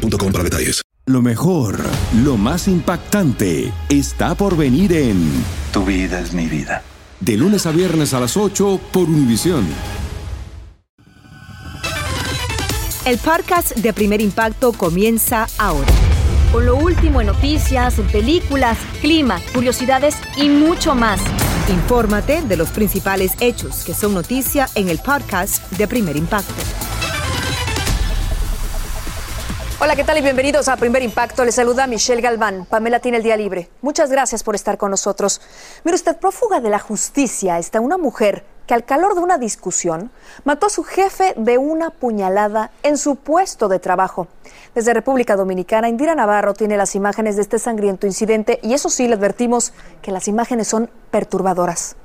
boostmobile.com para detalles. Lo mejor, lo más impactante, está por venir en Tu vida es mi vida. De lunes a viernes a las 8 por Univisión. El podcast de Primer Impacto comienza ahora. Con lo último en noticias, películas, clima, curiosidades y mucho más. Infórmate de los principales hechos que son noticia en el podcast de Primer Impacto. Hola, ¿qué tal y bienvenidos a Primer Impacto? Les saluda Michelle Galván. Pamela tiene el día libre. Muchas gracias por estar con nosotros. Mire usted, prófuga de la justicia está una mujer que al calor de una discusión mató a su jefe de una puñalada en su puesto de trabajo. Desde República Dominicana, Indira Navarro tiene las imágenes de este sangriento incidente y eso sí, le advertimos que las imágenes son perturbadoras.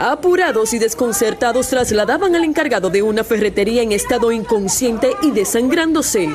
Apurados y desconcertados trasladaban al encargado de una ferretería en estado inconsciente y desangrándose.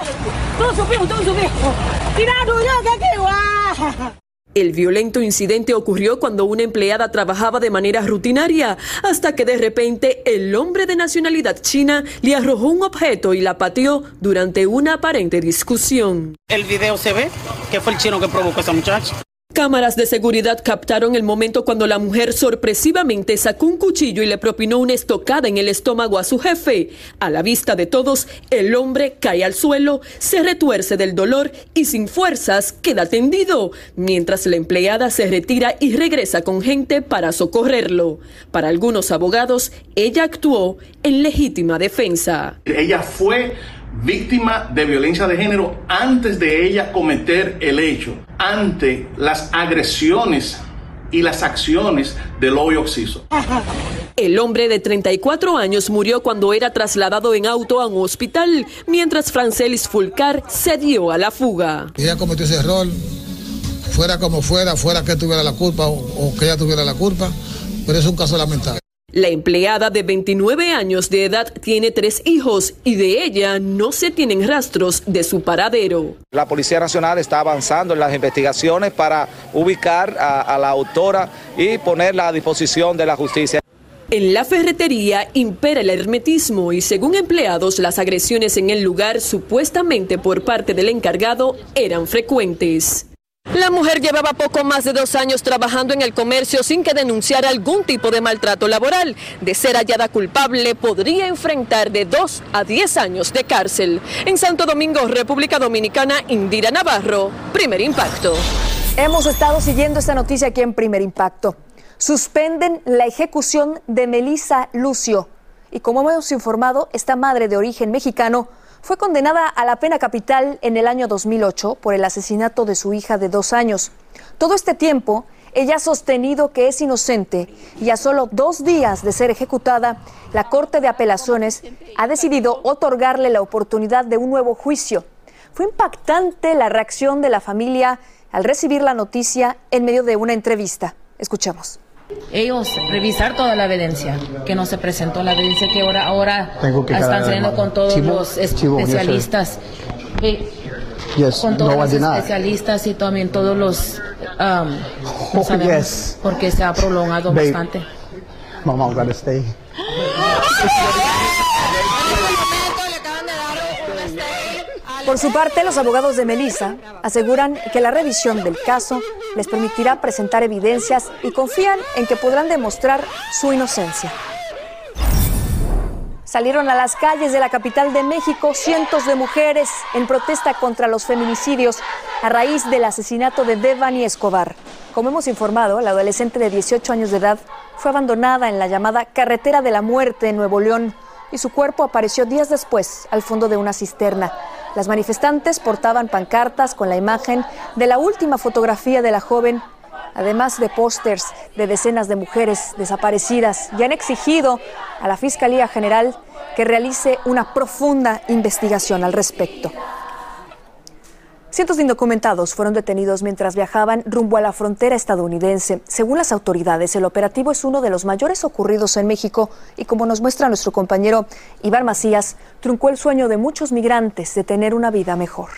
El violento incidente ocurrió cuando una empleada trabajaba de manera rutinaria, hasta que de repente el hombre de nacionalidad china le arrojó un objeto y la pateó durante una aparente discusión. El video se ve que fue el chino que provocó a esa muchacha. Cámaras de seguridad captaron el momento cuando la mujer sorpresivamente sacó un cuchillo y le propinó una estocada en el estómago a su jefe. A la vista de todos, el hombre cae al suelo, se retuerce del dolor y sin fuerzas queda tendido, mientras la empleada se retira y regresa con gente para socorrerlo. Para algunos abogados, ella actuó en legítima defensa. Ella fue víctima de violencia de género antes de ella cometer el hecho, ante las agresiones y las acciones del hoyo oxiso. El hombre de 34 años murió cuando era trasladado en auto a un hospital, mientras Francelis Fulcar se dio a la fuga. Ella cometió ese error, fuera como fuera, fuera que tuviera la culpa o, o que ella tuviera la culpa, pero es un caso lamentable. La empleada de 29 años de edad tiene tres hijos y de ella no se tienen rastros de su paradero. La Policía Nacional está avanzando en las investigaciones para ubicar a, a la autora y ponerla a disposición de la justicia. En la ferretería impera el hermetismo y según empleados las agresiones en el lugar supuestamente por parte del encargado eran frecuentes. La mujer llevaba poco más de dos años trabajando en el comercio sin que denunciara algún tipo de maltrato laboral. De ser hallada culpable, podría enfrentar de dos a diez años de cárcel. En Santo Domingo, República Dominicana, Indira Navarro, primer impacto. Hemos estado siguiendo esta noticia aquí en Primer Impacto. Suspenden la ejecución de Melissa Lucio. Y como hemos informado, esta madre de origen mexicano fue condenada a la pena capital en el año 2008 por el asesinato de su hija de dos años. Todo este tiempo, ella ha sostenido que es inocente y a solo dos días de ser ejecutada, la Corte de Apelaciones ha decidido otorgarle la oportunidad de un nuevo juicio. Fue impactante la reacción de la familia al recibir la noticia en medio de una entrevista. Escuchemos ellos revisar toda la evidencia, que no se presentó la evidencia que ahora, ahora están saliendo con todos los especialistas. Eh, yes, con todos los especialistas y también todos los um, no sabemos yes. porque se ha prolongado Babe, bastante. Mama, gotta stay. Por su parte, los abogados de Melissa aseguran que la revisión del caso les permitirá presentar evidencias y confían en que podrán demostrar su inocencia. Salieron a las calles de la capital de México cientos de mujeres en protesta contra los feminicidios a raíz del asesinato de Devani Escobar. Como hemos informado, la adolescente de 18 años de edad fue abandonada en la llamada Carretera de la Muerte en Nuevo León y su cuerpo apareció días después al fondo de una cisterna. Las manifestantes portaban pancartas con la imagen de la última fotografía de la joven además de pósters de decenas de mujeres desaparecidas, y han exigido a la Fiscalía General que realice una profunda investigación al respecto. Cientos de indocumentados fueron detenidos mientras viajaban rumbo a la frontera estadounidense. Según las autoridades, el operativo es uno de los mayores ocurridos en México y como nos muestra nuestro compañero Iván Macías, truncó el sueño de muchos migrantes de tener una vida mejor.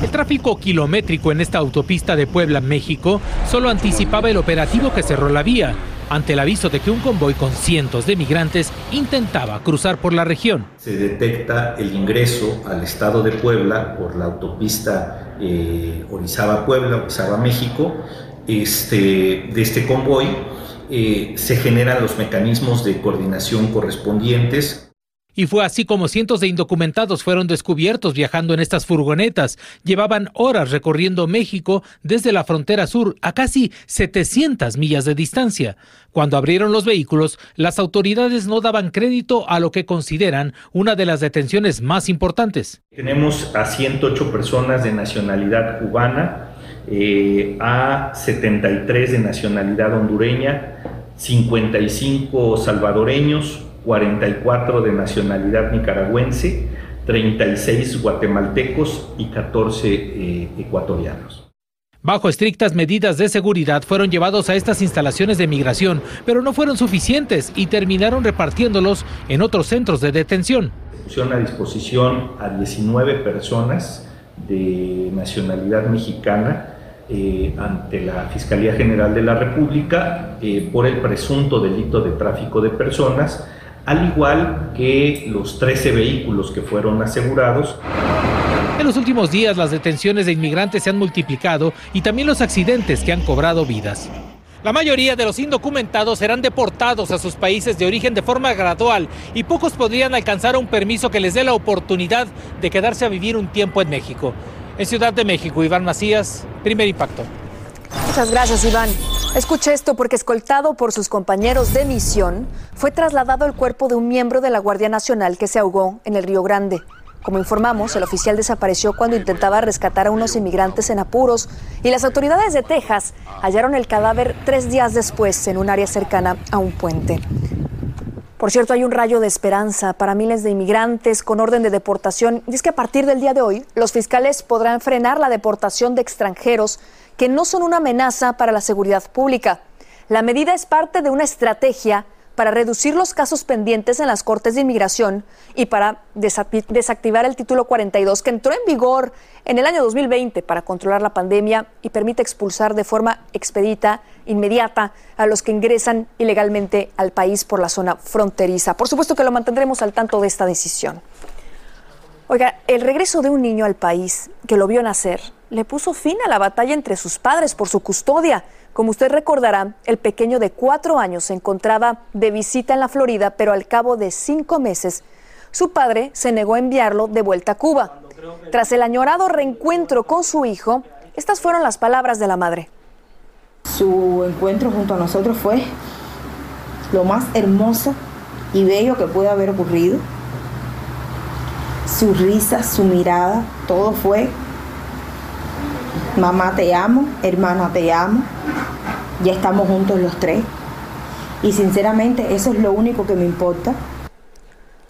El tráfico kilométrico en esta autopista de Puebla, México, solo anticipaba el operativo que cerró la vía, ante el aviso de que un convoy con cientos de migrantes intentaba cruzar por la región. Se detecta el ingreso al estado de Puebla por la autopista eh, Orizaba-Puebla, Orizaba-México, este, de este convoy. Eh, se generan los mecanismos de coordinación correspondientes y fue así como cientos de indocumentados fueron descubiertos viajando en estas furgonetas. Llevaban horas recorriendo México desde la frontera sur a casi 700 millas de distancia. Cuando abrieron los vehículos, las autoridades no daban crédito a lo que consideran una de las detenciones más importantes. Tenemos a 108 personas de nacionalidad cubana, eh, a 73 de nacionalidad hondureña, 55 salvadoreños, 44 de nacionalidad nicaragüense, 36 guatemaltecos y 14 eh, ecuatorianos. Bajo estrictas medidas de seguridad fueron llevados a estas instalaciones de migración, pero no fueron suficientes y terminaron repartiéndolos en otros centros de detención. pusieron a disposición a 19 personas de nacionalidad mexicana eh, ante la Fiscalía General de la República eh, por el presunto delito de tráfico de personas al igual que los 13 vehículos que fueron asegurados. En los últimos días las detenciones de inmigrantes se han multiplicado y también los accidentes que han cobrado vidas. La mayoría de los indocumentados serán deportados a sus países de origen de forma gradual y pocos podrían alcanzar un permiso que les dé la oportunidad de quedarse a vivir un tiempo en México. En Ciudad de México, Iván Macías, primer impacto. Muchas gracias, Iván. Escuche esto porque escoltado por sus compañeros de misión, fue trasladado el cuerpo de un miembro de la Guardia Nacional que se ahogó en el Río Grande. Como informamos, el oficial desapareció cuando intentaba rescatar a unos inmigrantes en apuros y las autoridades de Texas hallaron el cadáver tres días después en un área cercana a un puente. Por cierto, hay un rayo de esperanza para miles de inmigrantes con orden de deportación y es que a partir del día de hoy los fiscales podrán frenar la deportación de extranjeros que no son una amenaza para la seguridad pública. La medida es parte de una estrategia para reducir los casos pendientes en las Cortes de Inmigración y para desactivar el título 42 que entró en vigor en el año 2020 para controlar la pandemia y permite expulsar de forma expedita, inmediata, a los que ingresan ilegalmente al país por la zona fronteriza. Por supuesto que lo mantendremos al tanto de esta decisión. Oiga, el regreso de un niño al país que lo vio nacer le puso fin a la batalla entre sus padres por su custodia. Como usted recordará, el pequeño de cuatro años se encontraba de visita en la Florida, pero al cabo de cinco meses, su padre se negó a enviarlo de vuelta a Cuba. Tras el añorado reencuentro con su hijo, estas fueron las palabras de la madre. Su encuentro junto a nosotros fue lo más hermoso y bello que puede haber ocurrido. Su risa, su mirada, todo fue Mamá te amo, hermana te amo. Ya estamos juntos los tres. Y sinceramente eso es lo único que me importa.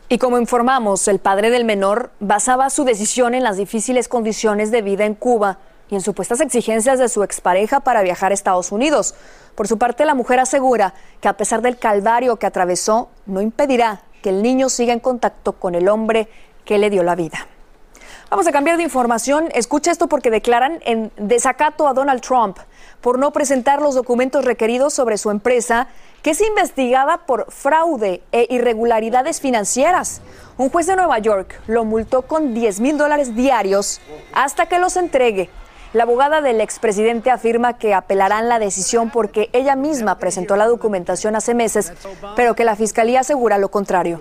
Y como informamos, el padre del menor basaba su decisión en las difíciles condiciones de vida en Cuba y en supuestas exigencias de su expareja para viajar a Estados Unidos. Por su parte, la mujer asegura que a pesar del calvario que atravesó, no impedirá que el niño siga en contacto con el hombre que le dio la vida. Vamos a cambiar de información. Escucha esto porque declaran en desacato a Donald Trump por no presentar los documentos requeridos sobre su empresa, que es investigada por fraude e irregularidades financieras. Un juez de Nueva York lo multó con 10 mil dólares diarios hasta que los entregue. La abogada del expresidente afirma que apelarán la decisión porque ella misma presentó la documentación hace meses, pero que la fiscalía asegura lo contrario.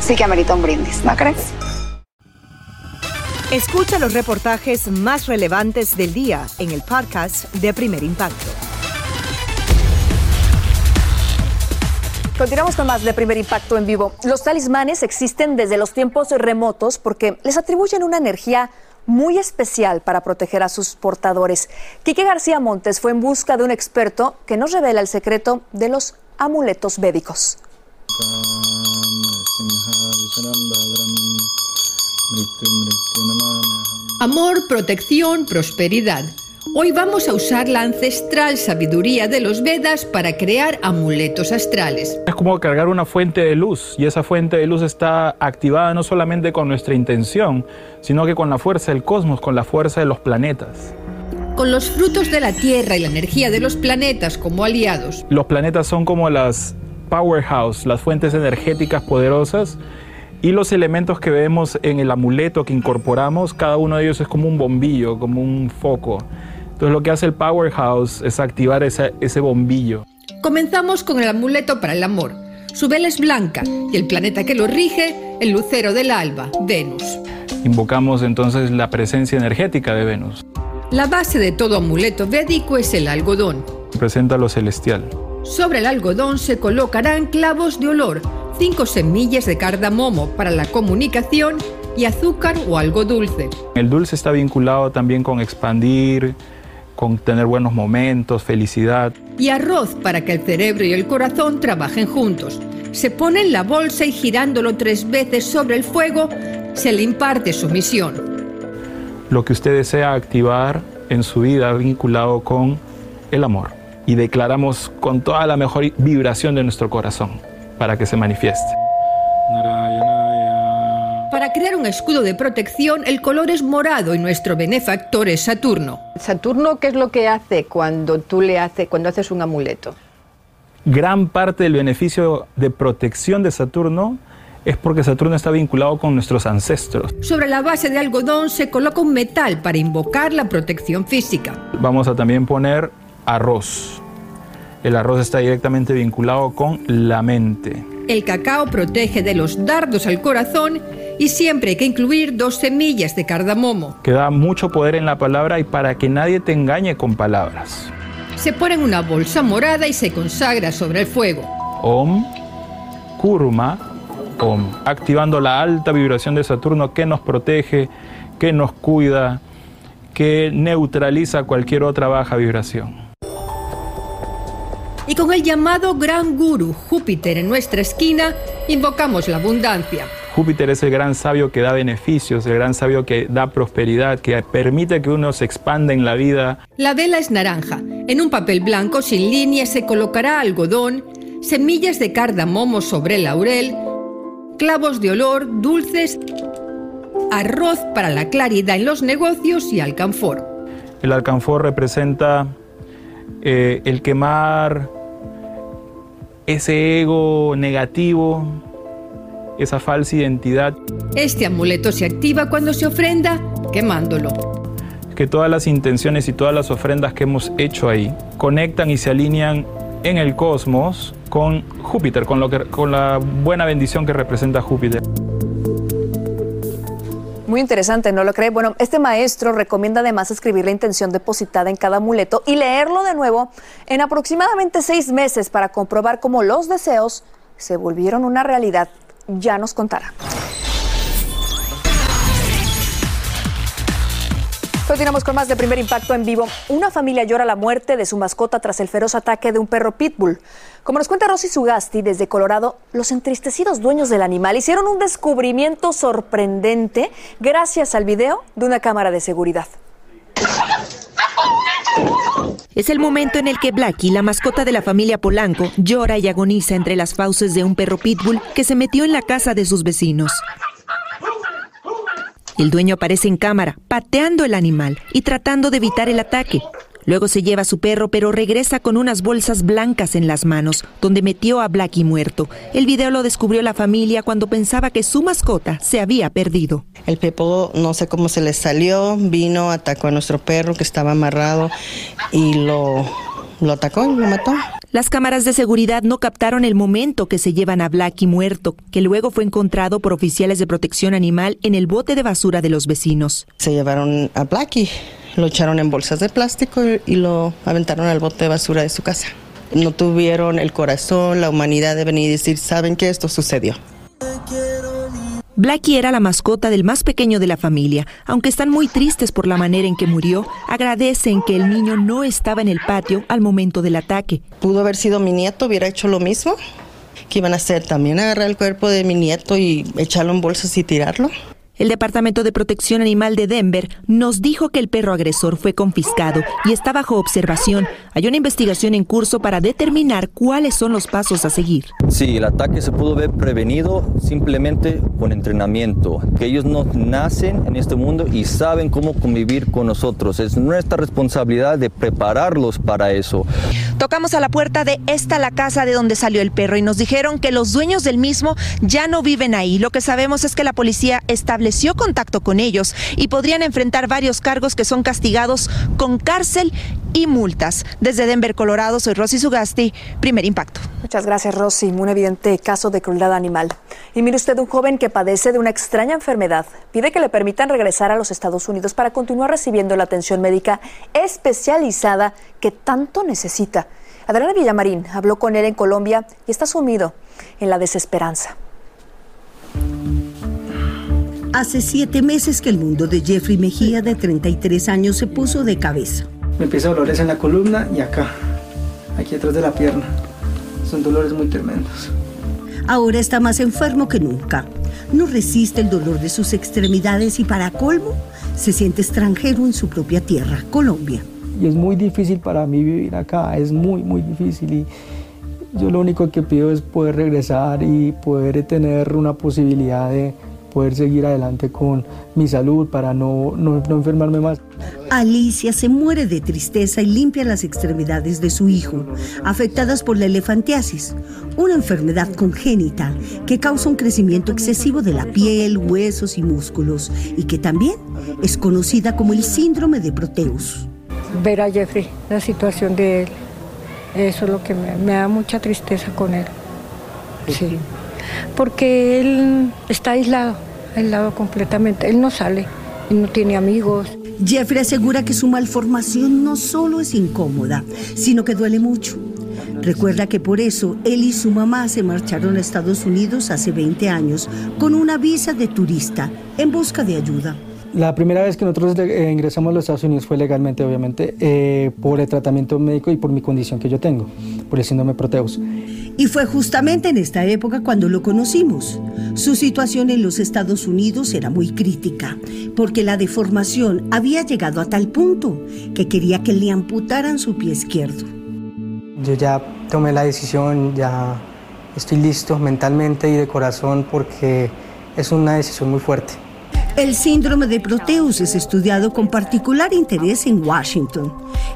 sí que amerita un brindis, ¿no crees? Escucha los reportajes más relevantes del día en el podcast de Primer Impacto. Continuamos con más de Primer Impacto en vivo. Los talismanes existen desde los tiempos remotos porque les atribuyen una energía muy especial para proteger a sus portadores. Quique García Montes fue en busca de un experto que nos revela el secreto de los amuletos védicos. Amor, protección, prosperidad. Hoy vamos a usar la ancestral sabiduría de los Vedas para crear amuletos astrales. Es como cargar una fuente de luz y esa fuente de luz está activada no solamente con nuestra intención, sino que con la fuerza del cosmos, con la fuerza de los planetas. Con los frutos de la Tierra y la energía de los planetas como aliados. Los planetas son como las powerhouse, las fuentes energéticas poderosas y los elementos que vemos en el amuleto que incorporamos, cada uno de ellos es como un bombillo, como un foco. Entonces lo que hace el powerhouse es activar ese, ese bombillo. Comenzamos con el amuleto para el amor. Su vela es blanca y el planeta que lo rige, el lucero del alba, Venus. Invocamos entonces la presencia energética de Venus. La base de todo amuleto védico es el algodón. Representa lo celestial. Sobre el algodón se colocarán clavos de olor, cinco semillas de cardamomo para la comunicación y azúcar o algo dulce. El dulce está vinculado también con expandir, con tener buenos momentos, felicidad. Y arroz para que el cerebro y el corazón trabajen juntos. Se pone en la bolsa y girándolo tres veces sobre el fuego, se le imparte su misión. Lo que usted desea activar en su vida vinculado con el amor. Y declaramos con toda la mejor vibración de nuestro corazón para que se manifieste. Para crear un escudo de protección, el color es morado y nuestro benefactor es Saturno. Saturno, ¿qué es lo que hace cuando tú le haces, cuando haces un amuleto? Gran parte del beneficio de protección de Saturno es porque Saturno está vinculado con nuestros ancestros. Sobre la base de algodón se coloca un metal para invocar la protección física. Vamos a también poner arroz. El arroz está directamente vinculado con la mente. El cacao protege de los dardos al corazón y siempre hay que incluir dos semillas de cardamomo. Que da mucho poder en la palabra y para que nadie te engañe con palabras. Se pone en una bolsa morada y se consagra sobre el fuego. Om, Kurma, Om. Activando la alta vibración de Saturno que nos protege, que nos cuida, que neutraliza cualquier otra baja vibración y con el llamado Gran Guru Júpiter en nuestra esquina, invocamos la abundancia. Júpiter es el gran sabio que da beneficios, el gran sabio que da prosperidad, que permite que uno se expanda en la vida. La vela es naranja. En un papel blanco sin líneas se colocará algodón, semillas de cardamomo sobre el laurel, clavos de olor, dulces, arroz para la claridad en los negocios y alcanfor. El alcanfor representa eh, el quemar ese ego negativo, esa falsa identidad. Este amuleto se activa cuando se ofrenda quemándolo. Que todas las intenciones y todas las ofrendas que hemos hecho ahí conectan y se alinean en el cosmos con Júpiter, con, lo que, con la buena bendición que representa Júpiter. Muy interesante, ¿no lo cree? Bueno, este maestro recomienda además escribir la intención depositada en cada amuleto y leerlo de nuevo en aproximadamente seis meses para comprobar cómo los deseos se volvieron una realidad. Ya nos contará. Continuamos con más de primer impacto en vivo. Una familia llora la muerte de su mascota tras el feroz ataque de un perro pitbull. Como nos cuenta Rosy Sugasti desde Colorado, los entristecidos dueños del animal hicieron un descubrimiento sorprendente gracias al video de una cámara de seguridad. Es el momento en el que Blackie, la mascota de la familia Polanco, llora y agoniza entre las fauces de un perro pitbull que se metió en la casa de sus vecinos. El dueño aparece en cámara, pateando el animal y tratando de evitar el ataque. Luego se lleva a su perro, pero regresa con unas bolsas blancas en las manos, donde metió a Blackie muerto. El video lo descubrió la familia cuando pensaba que su mascota se había perdido. El Pepo, no sé cómo se le salió, vino, atacó a nuestro perro que estaba amarrado y lo, lo atacó y lo mató. Las cámaras de seguridad no captaron el momento que se llevan a Blackie muerto, que luego fue encontrado por oficiales de protección animal en el bote de basura de los vecinos. Se llevaron a Blackie, lo echaron en bolsas de plástico y lo aventaron al bote de basura de su casa. No tuvieron el corazón, la humanidad de venir y decir, ¿saben que esto sucedió? Blackie era la mascota del más pequeño de la familia. Aunque están muy tristes por la manera en que murió, agradecen que el niño no estaba en el patio al momento del ataque. Pudo haber sido mi nieto, hubiera hecho lo mismo. ¿Qué iban a hacer? También agarrar el cuerpo de mi nieto y echarlo en bolsas y tirarlo. El Departamento de Protección Animal de Denver nos dijo que el perro agresor fue confiscado y está bajo observación. Hay una investigación en curso para determinar cuáles son los pasos a seguir. Sí, el ataque se pudo haber prevenido simplemente con entrenamiento, que ellos no nacen en este mundo y saben cómo convivir con nosotros. Es nuestra responsabilidad de prepararlos para eso. Tocamos a la puerta de esta la casa de donde salió el perro y nos dijeron que los dueños del mismo ya no viven ahí. Lo que sabemos es que la policía estableció contacto con ellos y podrían enfrentar varios cargos que son castigados con cárcel y multas. Desde Denver, Colorado, soy Rosy Sugasti, primer impacto. Muchas gracias, Rosy. Un evidente caso de crueldad animal. Y mire usted, un joven que padece de una extraña enfermedad pide que le permitan regresar a los Estados Unidos para continuar recibiendo la atención médica especializada que tanto necesita. Adriana Villamarín habló con él en Colombia y está sumido en la desesperanza. Hace siete meses que el mundo de Jeffrey Mejía, de 33 años, se puso de cabeza. Me empieza dolores en la columna y acá, aquí atrás de la pierna. Son dolores muy tremendos. Ahora está más enfermo que nunca. No resiste el dolor de sus extremidades y para colmo, se siente extranjero en su propia tierra, Colombia. Y es muy difícil para mí vivir acá, es muy, muy difícil. Y yo lo único que pido es poder regresar y poder tener una posibilidad de poder seguir adelante con mi salud para no, no, enfermarme más. Alicia se muere de tristeza y limpia las extremidades de su hijo, afectadas por la elefantiasis, una enfermedad congénita que causa un crecimiento excesivo de la piel, huesos y músculos y que también es conocida como el síndrome de Proteus. Ver a Jeffrey, la situación de él, eso es lo que me, me da mucha tristeza con él. Sí porque él está aislado, aislado completamente. Él no sale y no tiene amigos. Jeffrey asegura que su malformación no solo es incómoda, sino que duele mucho. Recuerda que por eso él y su mamá se marcharon a Estados Unidos hace 20 años con una visa de turista en busca de ayuda. La primera vez que nosotros eh, ingresamos a los Estados Unidos fue legalmente, obviamente, eh, por el tratamiento médico y por mi condición que yo tengo, por el síndrome Proteus. Y fue justamente en esta época cuando lo conocimos. Su situación en los Estados Unidos era muy crítica, porque la deformación había llegado a tal punto que quería que le amputaran su pie izquierdo. Yo ya tomé la decisión, ya estoy listo mentalmente y de corazón porque es una decisión muy fuerte. El síndrome de Proteus es estudiado con particular interés en Washington,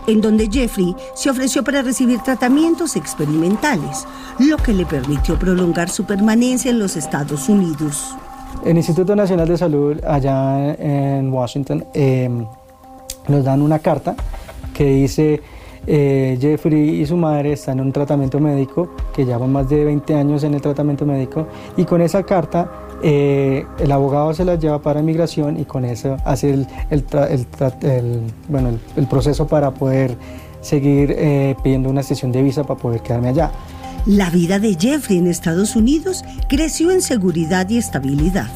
en donde Jeffrey se ofreció para recibir tratamientos experimentales, lo que le permitió prolongar su permanencia en los Estados Unidos. El Instituto Nacional de Salud allá en Washington em, nos dan una carta que dice eh, Jeffrey y su madre están en un tratamiento médico, que llevan más de 20 años en el tratamiento médico, y con esa carta eh, el abogado se las lleva para migración y con eso hace el, proceso para poder seguir eh, pidiendo una sesión de visa para poder quedarme allá. La vida de Jeffrey en Estados Unidos creció en seguridad y estabilidad.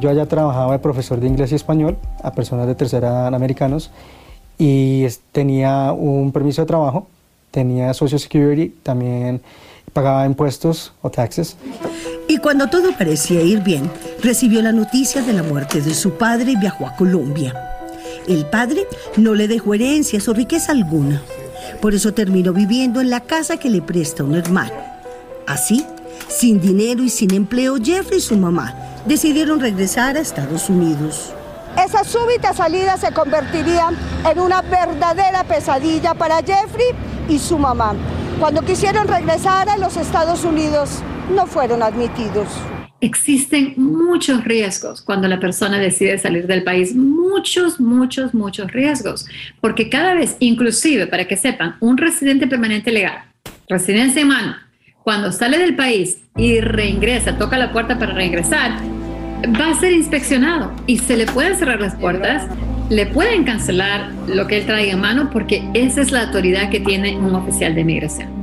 Yo allá trabajaba de profesor de inglés y español a personas de tercera edad americanos y tenía un permiso de trabajo, tenía Social Security, también pagaba impuestos o taxes. Y cuando todo parecía ir bien, recibió la noticia de la muerte de su padre y viajó a Colombia. El padre no le dejó herencias o riqueza alguna. Por eso terminó viviendo en la casa que le presta un hermano. Así, sin dinero y sin empleo, Jeffrey y su mamá decidieron regresar a Estados Unidos. Esa súbita salida se convertiría en una verdadera pesadilla para Jeffrey y su mamá. Cuando quisieron regresar a los Estados Unidos, no fueron admitidos. Existen muchos riesgos cuando la persona decide salir del país, muchos, muchos, muchos riesgos, porque cada vez, inclusive para que sepan, un residente permanente legal, residencia en mano, cuando sale del país y reingresa, toca la puerta para reingresar, va a ser inspeccionado y se le pueden cerrar las puertas, le pueden cancelar lo que él traiga en mano porque esa es la autoridad que tiene un oficial de inmigración.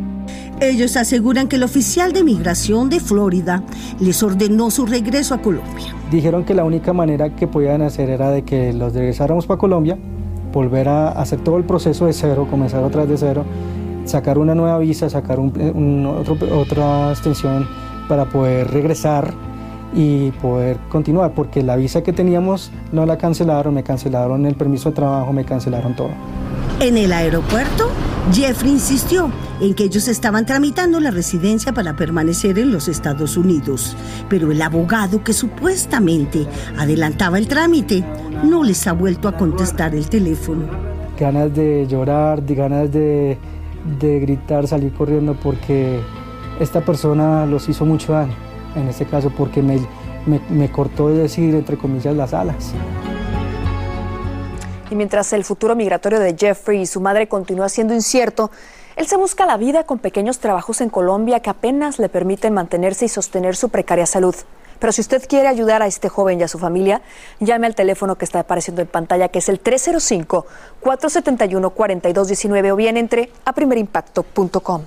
Ellos aseguran que el oficial de migración de Florida les ordenó su regreso a Colombia. Dijeron que la única manera que podían hacer era de que los regresáramos para Colombia, volver a hacer todo el proceso de cero, comenzar otra vez de cero, sacar una nueva visa, sacar otra extensión para poder regresar y poder continuar, porque la visa que teníamos no la cancelaron, me cancelaron el permiso de trabajo, me cancelaron todo. En el aeropuerto, Jeffrey insistió en que ellos estaban tramitando la residencia para permanecer en los Estados Unidos, pero el abogado que supuestamente adelantaba el trámite no les ha vuelto a contestar el teléfono. Ganas de llorar, de ganas de, gritar, salir corriendo porque esta persona los hizo mucho daño, en este caso porque me, me, me cortó de decir, entre comillas, las alas. Y mientras el futuro migratorio de Jeffrey y su madre continúa siendo incierto, él se busca la vida con pequeños trabajos en Colombia que apenas le permiten mantenerse y sostener su precaria salud. Pero si usted quiere ayudar a este joven y a su familia, llame al teléfono que está apareciendo en pantalla, que es el 305-471-4219 o bien entre a primerimpacto.com.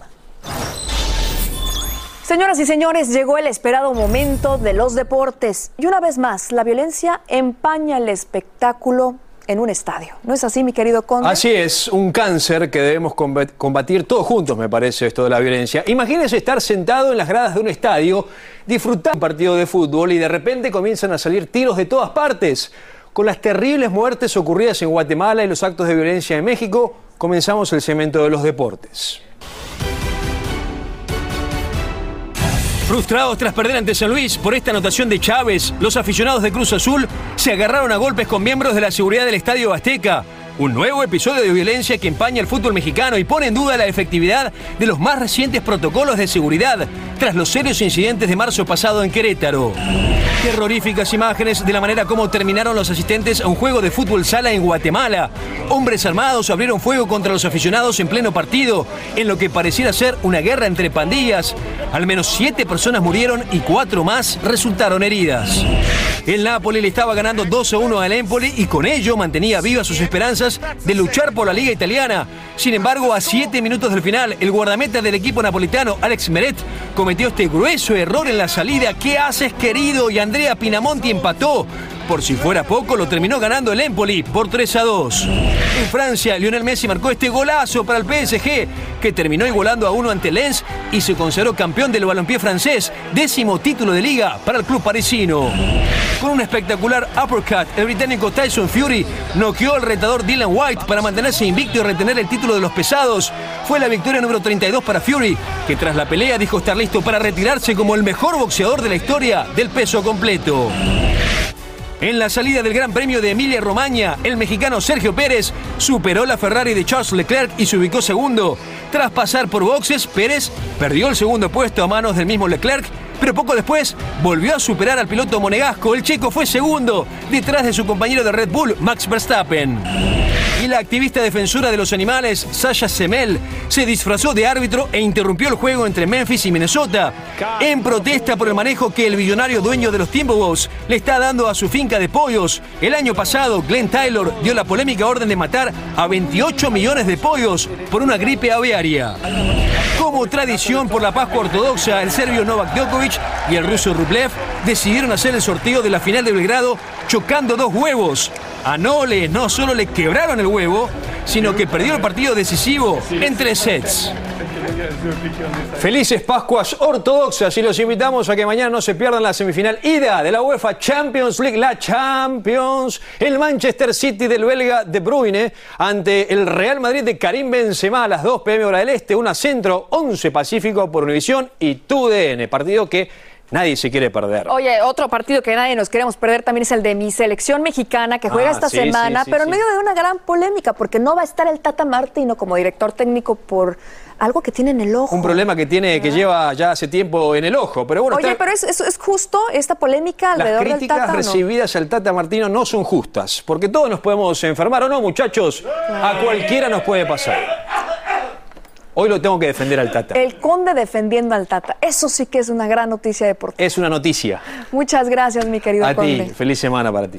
Señoras y señores, llegó el esperado momento de los deportes. Y una vez más, la violencia empaña el espectáculo en un estadio. ¿No es así, mi querido Conde? Así es, un cáncer que debemos combatir todos juntos, me parece, esto de la violencia. Imagínese estar sentado en las gradas de un estadio, disfrutando un partido de fútbol y de repente comienzan a salir tiros de todas partes. Con las terribles muertes ocurridas en Guatemala y los actos de violencia en México, comenzamos el cemento de los deportes. Frustrados tras perder ante San Luis por esta anotación de Chávez, los aficionados de Cruz Azul se agarraron a golpes con miembros de la seguridad del Estadio Azteca. Un nuevo episodio de violencia que empaña el fútbol mexicano y pone en duda la efectividad de los más recientes protocolos de seguridad tras los serios incidentes de marzo pasado en Querétaro. Terroríficas imágenes de la manera como terminaron los asistentes a un juego de fútbol sala en Guatemala. Hombres armados abrieron fuego contra los aficionados en pleno partido, en lo que pareciera ser una guerra entre pandillas. Al menos siete personas murieron y cuatro más resultaron heridas. El Napoli le estaba ganando 2 a 1 al Empoli y con ello mantenía vivas sus esperanzas de luchar por la liga italiana. Sin embargo, a 7 minutos del final, el guardameta del equipo napolitano, Alex Meret, cometió este grueso error en la salida. ¿Qué haces, querido? Y Andrea Pinamonti empató. Por si fuera poco, lo terminó ganando el Empoli por 3 a 2. En Francia, Lionel Messi marcó este golazo para el PSG, que terminó igualando a uno ante Lens y se consideró campeón del balompié francés, décimo título de liga para el club parisino. Con un espectacular uppercut, el británico Tyson Fury noqueó al retador Dylan White para mantenerse invicto y retener el título de los pesados. Fue la victoria número 32 para Fury, que tras la pelea dijo estar listo para retirarse como el mejor boxeador de la historia del peso completo. En la salida del Gran Premio de Emilia Romagna, el mexicano Sergio Pérez superó la Ferrari de Charles Leclerc y se ubicó segundo. Tras pasar por boxes, Pérez perdió el segundo puesto a manos del mismo Leclerc, pero poco después volvió a superar al piloto monegasco. El checo fue segundo, detrás de su compañero de Red Bull, Max Verstappen. Y la activista defensora de los animales, Sasha Semel, se disfrazó de árbitro e interrumpió el juego entre Memphis y Minnesota en protesta por el manejo que el billonario dueño de los Timberwolves le está dando a su finca de pollos. El año pasado, Glenn Taylor dio la polémica orden de matar a 28 millones de pollos por una gripe aviaria. Como tradición por la Pascua Ortodoxa, el serbio Novak Djokovic y el ruso Rublev decidieron hacer el sorteo de la final de Belgrado chocando dos huevos. A Nole no solo le quebraron el huevo, sino que perdió el partido decisivo en tres sets. Felices Pascuas ortodoxas y los invitamos a que mañana no se pierdan la semifinal ida de la UEFA Champions League, la Champions, el Manchester City del belga De Bruyne ante el Real Madrid de Karim Benzema a las 2 pm hora del Este, una centro 11 Pacífico por Univisión y TUDN, partido que Nadie se quiere perder. Oye, otro partido que nadie nos queremos perder también es el de mi selección mexicana que juega Ah, esta sí, semana, sí, sí, pero en medio de una gran polémica porque no va a estar el Tata Martino como director técnico por algo que tiene en el ojo. Un problema que tiene, que lleva ya hace tiempo en el ojo. Pero bueno, Oye, está- pero es, es- es justo esta polémica las alrededor del críticas Tata. ¿o no? recibidas al Tata Martino no son justas, porque todos nos podemos enfermar, ¿o no, muchachos? A cualquiera nos puede pasar. Hoy lo tengo que defender al Tata. El conde defendiendo al Tata. Eso sí que es una gran noticia deportiva. Es una noticia. Muchas gracias, mi querido A conde. ti, feliz semana para ti.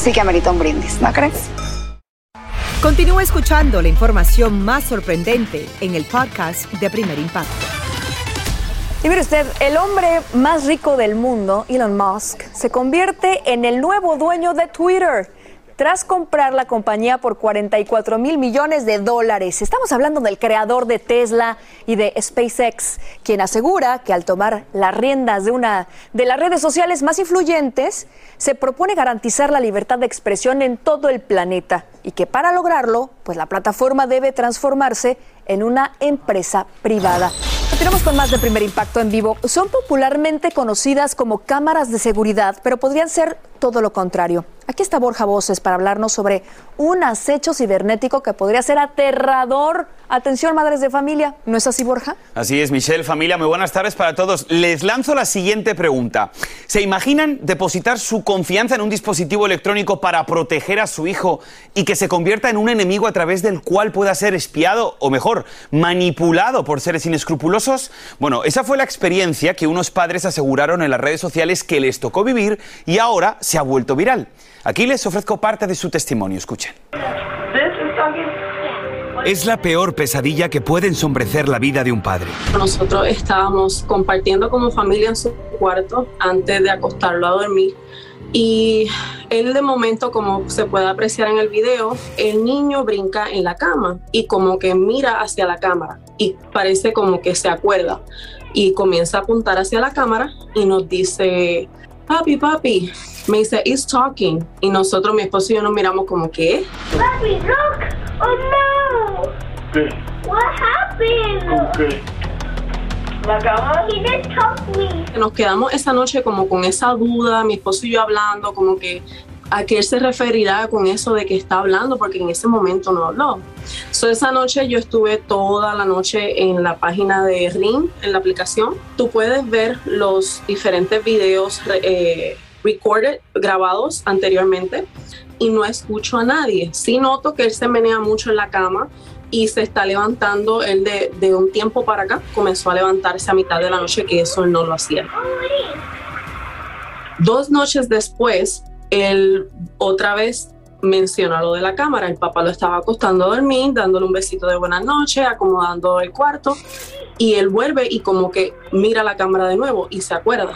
sí que amerita un brindis, ¿no crees? Continúa escuchando la información más sorprendente en el podcast de Primer Impacto. Y mire usted, el hombre más rico del mundo, Elon Musk, se convierte en el nuevo dueño de Twitter tras comprar la compañía por 44 mil millones de dólares. Estamos hablando del creador de Tesla y de SpaceX, quien asegura que al tomar las riendas de una de las redes sociales más influyentes, se propone garantizar la libertad de expresión en todo el planeta y que para lograrlo, pues la plataforma debe transformarse en una empresa privada. Continuamos con más de Primer Impacto en vivo. Son popularmente conocidas como cámaras de seguridad, pero podrían ser todo lo contrario. Aquí está Borja Voces para hablarnos sobre un acecho cibernético que podría ser aterrador. Atención, madres de familia. ¿No es así, Borja? Así es, Michelle, familia, muy buenas tardes para todos. Les lanzo la siguiente pregunta. ¿Se imaginan depositar su confianza en un dispositivo electrónico para proteger a su hijo y que se convierta en un enemigo a través del cual pueda ser espiado o mejor, manipulado por seres inescrupulosos? Bueno, esa fue la experiencia que unos padres aseguraron en las redes sociales que les tocó vivir y ahora ha vuelto viral. Aquí les ofrezco parte de su testimonio, escuchen. Es la peor pesadilla que puede ensombrecer la vida de un padre. Nosotros estábamos compartiendo como familia en su cuarto antes de acostarlo a dormir y él de momento, como se puede apreciar en el video, el niño brinca en la cama y como que mira hacia la cámara y parece como que se acuerda y comienza a apuntar hacia la cámara y nos dice, papi, papi, me dice, he's talking. Y nosotros, mi esposo y yo nos miramos como, ¿qué? Papi, look! Oh no! What happened? La cama. He just took me. Nos quedamos esa noche como con esa duda, mi esposo y yo hablando, como que a qué se referirá con eso de que está hablando, porque en ese momento no habló. So, esa noche yo estuve toda la noche en la página de Ring, en la aplicación. Tú puedes ver los diferentes videos eh, recorded, grabados anteriormente, y no escucho a nadie. Sí noto que él se menea mucho en la cama y se está levantando, él de, de un tiempo para acá comenzó a levantarse a mitad de la noche, que eso él no lo hacía. Dos noches después, él otra vez menciona lo de la cámara. El papá lo estaba acostando a dormir, dándole un besito de buenas noches, acomodando el cuarto. Y él vuelve y como que mira la cámara de nuevo y se acuerda.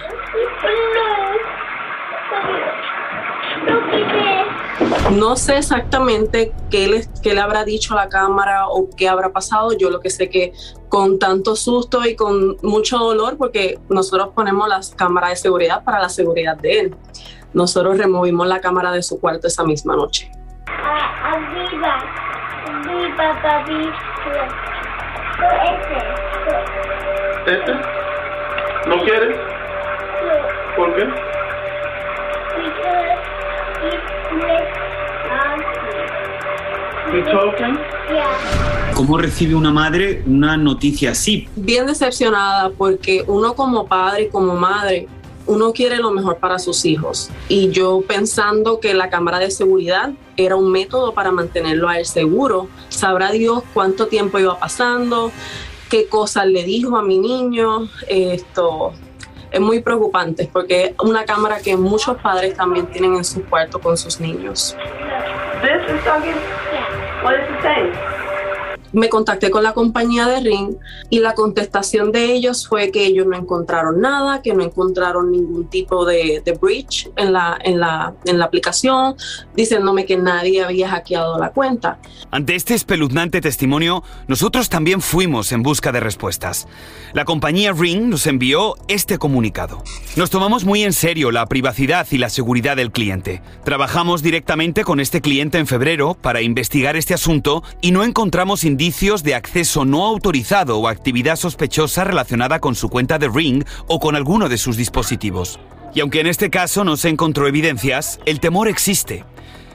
No sé exactamente qué le, qué le habrá dicho a la cámara o qué habrá pasado. Yo lo que sé que con tanto susto y con mucho dolor, porque nosotros ponemos las cámaras de seguridad para la seguridad de él. Nosotros removimos la cámara de su cuarto esa misma noche. Arriba, arriba, papi. Este. ¿Este? ¿No quieres? ¿Por qué? ¿Cómo recibe una madre una noticia así? Bien decepcionada porque uno como padre, como madre, uno quiere lo mejor para sus hijos. Y yo pensando que la cámara de seguridad era un método para mantenerlo a él seguro. Sabrá Dios cuánto tiempo iba pasando, qué cosas le dijo a mi niño. Esto es muy preocupante porque es una cámara que muchos padres también tienen en su cuarto con sus niños. Me contacté con la compañía de Ring y la contestación de ellos fue que ellos no encontraron nada, que no encontraron ningún tipo de, de breach en la, en, la, en la aplicación, diciéndome que nadie había hackeado la cuenta. Ante este espeluznante testimonio, nosotros también fuimos en busca de respuestas. La compañía Ring nos envió este comunicado. Nos tomamos muy en serio la privacidad y la seguridad del cliente. Trabajamos directamente con este cliente en febrero para investigar este asunto y no encontramos indicios de acceso no autorizado o actividad sospechosa relacionada con su cuenta de Ring o con alguno de sus dispositivos. Y aunque en este caso no se encontró evidencias, el temor existe.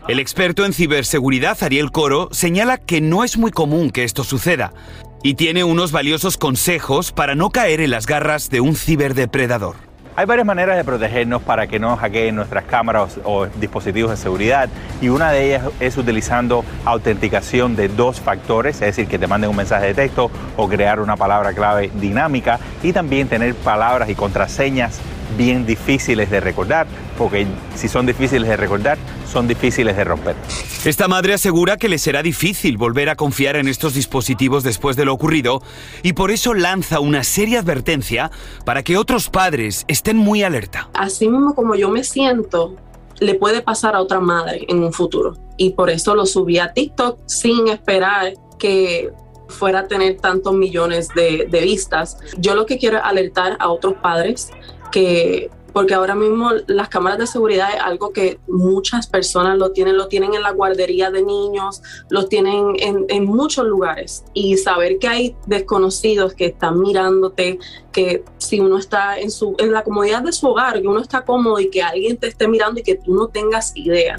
El experto en ciberseguridad Ariel Coro señala que no es muy común que esto suceda y tiene unos valiosos consejos para no caer en las garras de un ciberdepredador. Hay varias maneras de protegernos para que no hackeen nuestras cámaras o dispositivos de seguridad y una de ellas es utilizando autenticación de dos factores, es decir, que te manden un mensaje de texto o crear una palabra clave dinámica y también tener palabras y contraseñas bien difíciles de recordar, porque si son difíciles de recordar, son difíciles de romper. Esta madre asegura que le será difícil volver a confiar en estos dispositivos después de lo ocurrido y por eso lanza una seria advertencia para que otros padres estén muy alerta. Así mismo como yo me siento, le puede pasar a otra madre en un futuro. Y por eso lo subí a TikTok sin esperar que fuera a tener tantos millones de, de vistas. Yo lo que quiero es alertar a otros padres que porque ahora mismo las cámaras de seguridad es algo que muchas personas lo tienen, lo tienen en la guardería de niños, lo tienen en, en, muchos lugares. Y saber que hay desconocidos que están mirándote, que si uno está en, su, en la comodidad de su hogar, que uno está cómodo y que alguien te esté mirando y que tú no tengas idea.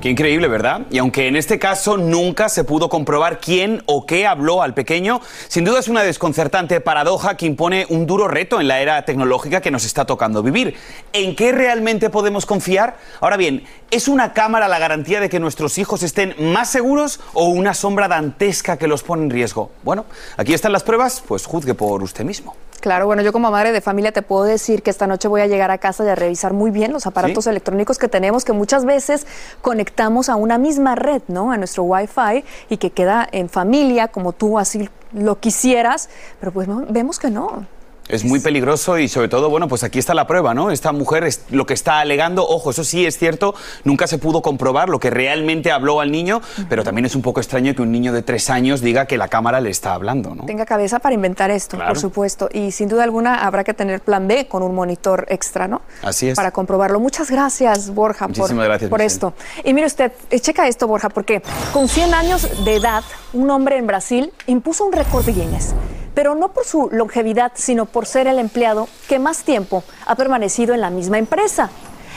Qué increíble, ¿verdad? Y aunque en este caso nunca se pudo comprobar quién o qué habló al pequeño, sin duda es una desconcertante paradoja que impone un duro reto en la era tecnológica que nos está tocando vivir. ¿En qué realmente podemos confiar? Ahora bien, ¿es una cámara la garantía de que nuestros hijos estén más seguros o una sombra dantesca que los pone en riesgo? Bueno, aquí están las pruebas, pues juzgue por usted mismo. Claro, bueno, yo como madre de familia te puedo decir que esta noche voy a llegar a casa y a revisar muy bien los aparatos ¿Sí? electrónicos que tenemos, que muchas veces conectamos a una misma red, ¿no? A nuestro Wi-Fi y que queda en familia, como tú así lo quisieras, pero pues vemos que no. Es muy peligroso y sobre todo, bueno, pues aquí está la prueba, ¿no? Esta mujer es lo que está alegando, ojo, eso sí es cierto, nunca se pudo comprobar lo que realmente habló al niño, pero también es un poco extraño que un niño de tres años diga que la cámara le está hablando, ¿no? Tenga cabeza para inventar esto, claro. por supuesto, y sin duda alguna habrá que tener plan B con un monitor extra, ¿no? Así es. Para comprobarlo. Muchas gracias, Borja, Muchísimas por, gracias, por esto. Y mire usted, eh, checa esto, Borja, porque con 100 años de edad, un hombre en Brasil impuso un récord de Guinness pero no por su longevidad, sino por ser el empleado que más tiempo ha permanecido en la misma empresa.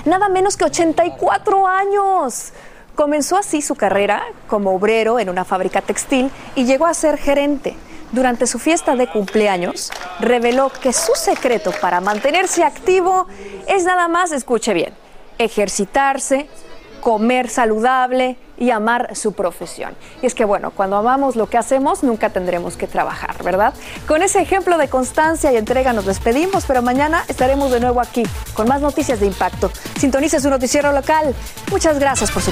Nada menos que 84 años. Comenzó así su carrera como obrero en una fábrica textil y llegó a ser gerente. Durante su fiesta de cumpleaños, reveló que su secreto para mantenerse activo es nada más, escuche bien, ejercitarse, comer saludable y amar su profesión. Y es que bueno, cuando amamos lo que hacemos, nunca tendremos que trabajar, ¿verdad? Con ese ejemplo de constancia y entrega nos despedimos, pero mañana estaremos de nuevo aquí con más noticias de impacto. Sintonice su noticiero local. Muchas gracias por su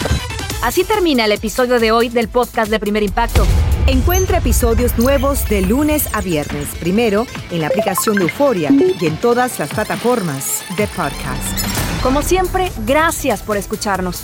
Así termina el episodio de hoy del podcast de Primer Impacto. Encuentra episodios nuevos de lunes a viernes, primero en la aplicación de Euforia y en todas las plataformas de podcast. Como siempre, gracias por escucharnos.